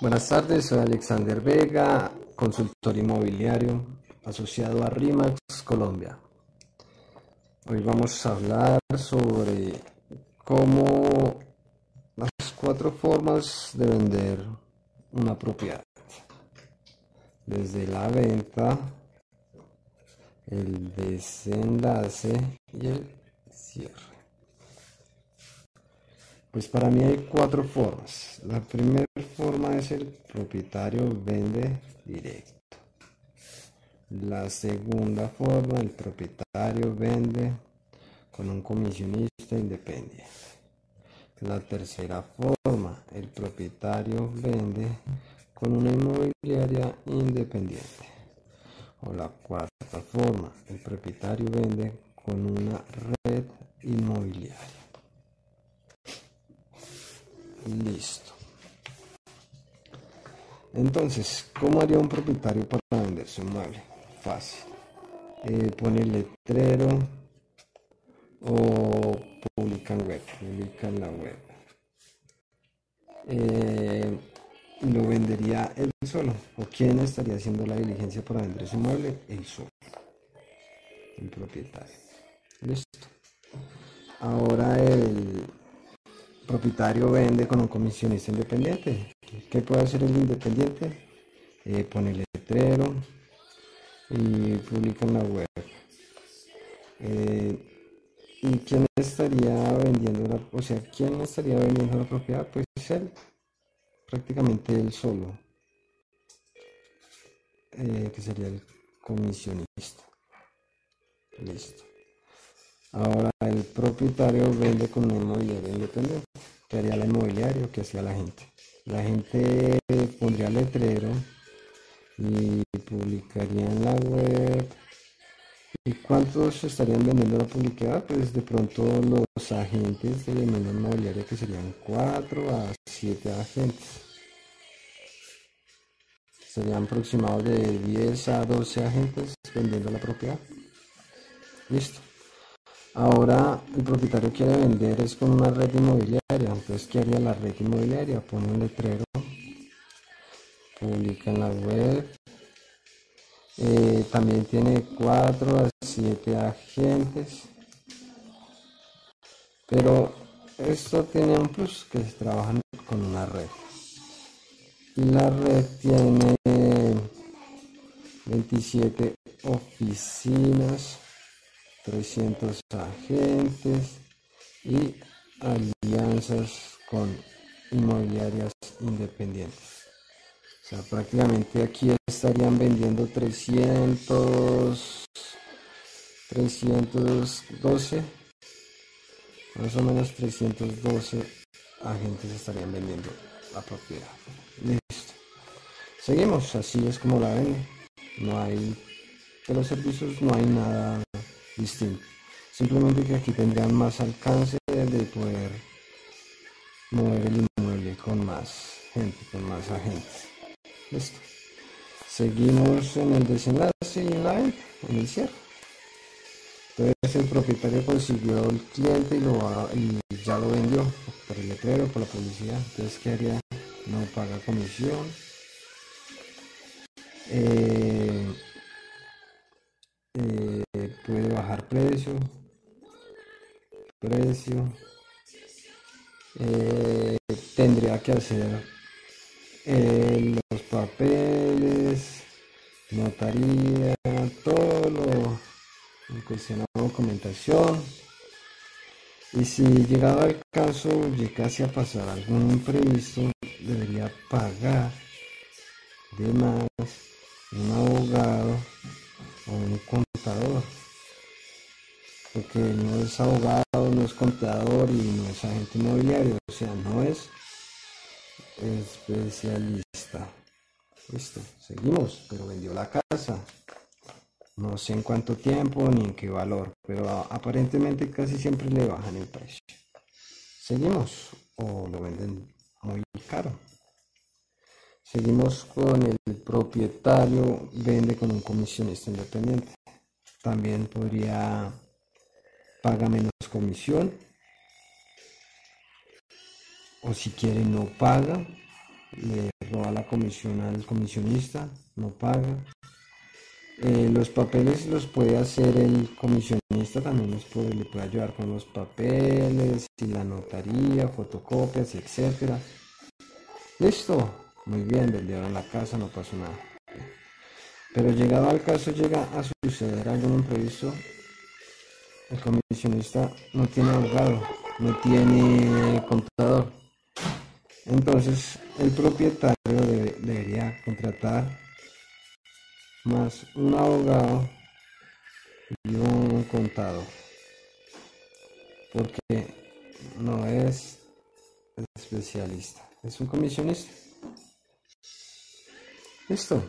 Buenas tardes, soy Alexander Vega, consultor inmobiliario asociado a RIMAX Colombia. Hoy vamos a hablar sobre cómo las cuatro formas de vender una propiedad. Desde la venta, el desenlace y el cierre. Pues para mí hay cuatro formas. La primera forma es el propietario vende directo. La segunda forma, el propietario vende con un comisionista independiente. La tercera forma, el propietario vende con una inmobiliaria independiente. O la cuarta forma, el propietario vende con una red inmobiliaria. Listo. Entonces, ¿cómo haría un propietario para vender su inmueble? Fácil. Eh, pone letrero o publica en web, publica en la web. Eh, lo vendería él solo. ¿O quién estaría haciendo la diligencia para vender su inmueble? Él solo. El propietario. Listo. Ahora el propietario vende con un comisionista independiente. ¿Qué puede hacer el independiente? Eh, pone letrero y publica en la web. Eh, ¿Y quién estaría vendiendo la, o sea, quién estaría vendiendo la propiedad? Pues él, prácticamente él solo, eh, que sería el comisionista. Listo. Ahora el propietario vende con una inmobiliaria independiente. ¿Qué haría la inmobiliaria? ¿Qué hacía la gente? La gente pondría letrero y publicaría en la web. ¿Y cuántos estarían vendiendo la publicidad? Pues de pronto los agentes de la inmobiliaria que serían 4 a 7 agentes. Serían aproximados de 10 a 12 agentes vendiendo la propiedad. Listo. Ahora el propietario quiere vender es con una red inmobiliaria. Entonces, ¿qué haría la red inmobiliaria? Pone un letrero, publica en la web. Eh, también tiene 4 a 7 agentes. Pero esto tiene un plus que trabajan con una red. La red tiene 27 oficinas 300 agentes y alianzas con inmobiliarias independientes. O sea, prácticamente aquí estarían vendiendo 300, 312, más o menos 312 agentes estarían vendiendo la propiedad. Listo. Seguimos, así es como la ven. No hay, de los servicios no hay nada distinto. Simplemente que aquí tendrían más alcance de poder mover el inmueble con más gente, con más agentes. Listo. Seguimos en el desenlace y en en el cierre. Entonces el propietario consiguió el cliente y, lo, y ya lo vendió por el letrero, por la publicidad. Entonces, ¿qué haría? No paga comisión. Eh, precio precio eh, tendría que hacer eh, los papeles notaría todo lo en cuestión de documentación. Y si llegado al caso llegase a pasar algún imprevisto debería pagar de más un abogado o un contador porque no es abogado, no es contador y no es agente inmobiliario, o sea, no es especialista. Listo, seguimos, pero vendió la casa. No sé en cuánto tiempo ni en qué valor, pero aparentemente casi siempre le bajan el precio. Seguimos o lo venden muy caro. Seguimos con el propietario, vende con un comisionista independiente. También podría paga menos comisión o si quiere no paga le roba la comisión al comisionista, no paga. Eh, los papeles los puede hacer el comisionista, también les puede, le puede ayudar con los papeles, y la notaría, fotocopias, etcétera. Listo, muy bien, vendieron la casa, no pasó nada. Pero llegado al caso llega a suceder algún imprevisto, el comisionista no tiene abogado, no tiene contador. Entonces el propietario debería contratar más un abogado y un contador. Porque no es especialista, es un comisionista. Listo.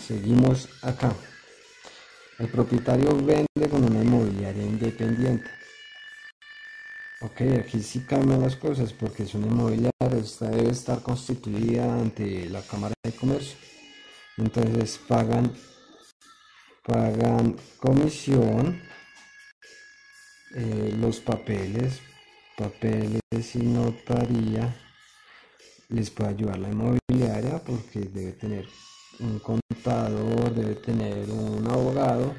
Seguimos acá. El propietario vende con una inmobiliaria independiente. Ok, aquí sí cambian las cosas porque es una inmobiliaria, esta debe estar constituida ante la Cámara de Comercio. Entonces pagan, pagan comisión, eh, los papeles, papeles y notaría. Les puede ayudar la inmobiliaria porque debe tener un contador, debe tener un abogado.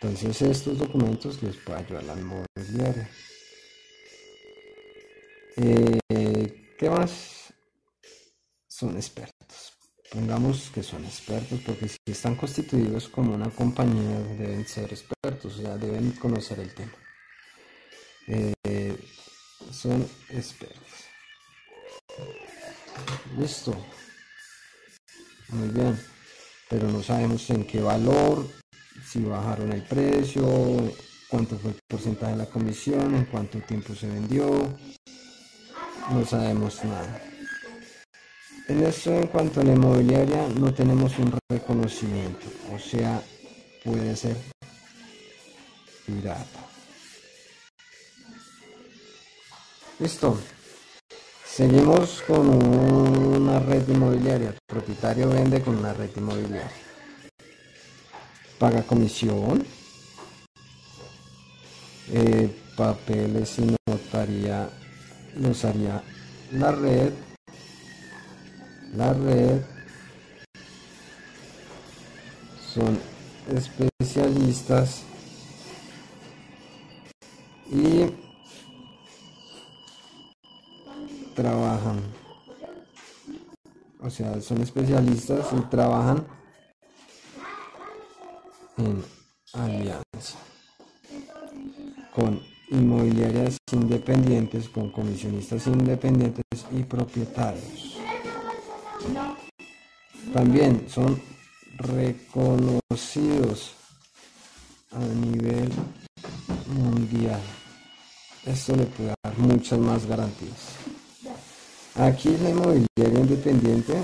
Entonces estos documentos les puede ayudar la inmobiliaria. Eh, ¿Qué más? Son expertos. Pongamos que son expertos porque si están constituidos como una compañía deben ser expertos, o sea, deben conocer el tema. Eh, son expertos. Listo. Muy bien. Pero no sabemos en qué valor, si bajaron el precio, cuánto fue el porcentaje de la comisión, en cuánto tiempo se vendió, no sabemos nada. En eso, en cuanto a la inmobiliaria, no tenemos un reconocimiento, o sea, puede ser pirata. Listo. Seguimos con una red inmobiliaria. Propietario vende con una red inmobiliaria. Paga comisión. Eh, papeles y notaría nos haría la red, la red son especialistas y sea, son especialistas y trabajan en alianza con inmobiliarias independientes con comisionistas independientes y propietarios. También son reconocidos a nivel mundial. Esto le puede dar muchas más garantías. Aquí la inmobiliaria independiente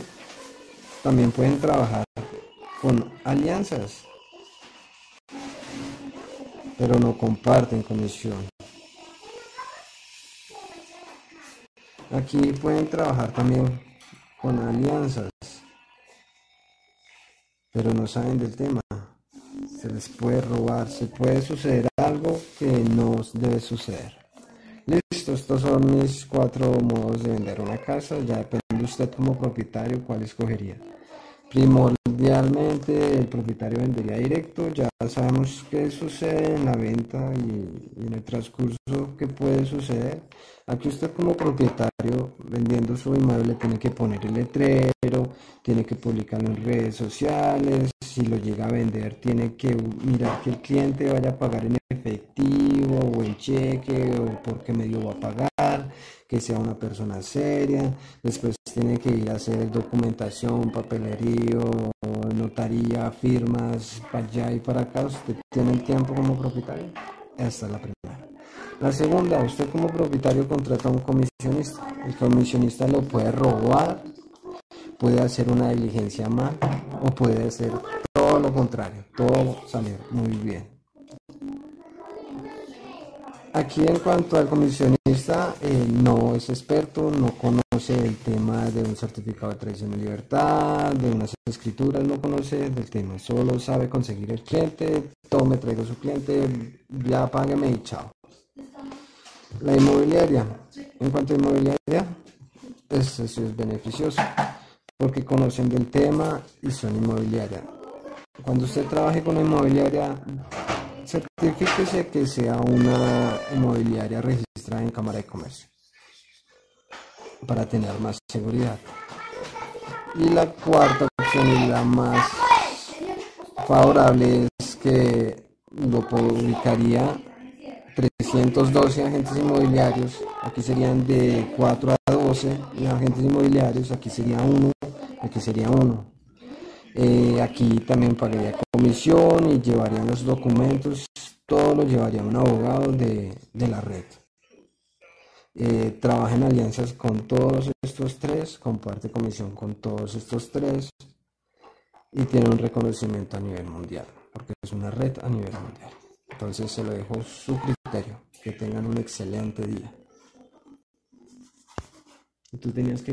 también pueden trabajar con alianzas, pero no comparten comisión. Aquí pueden trabajar también con alianzas, pero no saben del tema. Se les puede robar, se puede suceder algo que no debe suceder. Listo, estos son mis cuatro modos de vender una casa. Ya depende usted como propietario cuál escogería. Primordialmente el propietario vendería directo, ya sabemos qué sucede en la venta y, en el transcurso que puede suceder. Aquí usted como propietario vendiendo su inmueble tiene que poner el letrero, tiene que publicarlo en redes sociales, si lo llega a vender tiene que mirar que el cliente vaya a pagar en efectivo o en cheque o por qué medio va a pagar, que sea una persona seria, después tiene que ir a hacer documentación, papelerío, notaría, firmas, para allá y para acá, usted tiene el tiempo como propietario. Esta es la primera. La segunda, usted como propietario contrata a un comisionista. El comisionista lo puede robar, puede hacer una diligencia mal o puede hacer todo lo contrario, todo salir muy bien. Aquí en cuanto al comisionista, eh, no es experto, no conoce el tema de un certificado de tradición de libertad, de unas escrituras, no conoce del tema, solo sabe conseguir el cliente, tome, traigo su cliente, ya págame y chao. La inmobiliaria, en cuanto a inmobiliaria, eso es beneficioso porque conocen del tema y son inmobiliaria. Cuando usted trabaje con inmobiliaria, certifíquese que sea una inmobiliaria registrada en Cámara de Comercio para tener más seguridad. Y la cuarta opción y la más favorable es que lo publicaría 312 agentes inmobiliarios, aquí serían de 4 a 12 y agentes inmobiliarios, aquí sería 1, aquí sería 1. Eh, aquí también pagaría comisión y llevarían los documentos, todo lo llevaría un abogado de, la red. Eh, trabaja en alianzas con todos estos tres, comparte comisión con todos estos tres y tiene un reconocimiento a nivel mundial, porque es una red a nivel mundial. Entonces se lo dejo su criterio. Que tengan un excelente día. Tú tenías que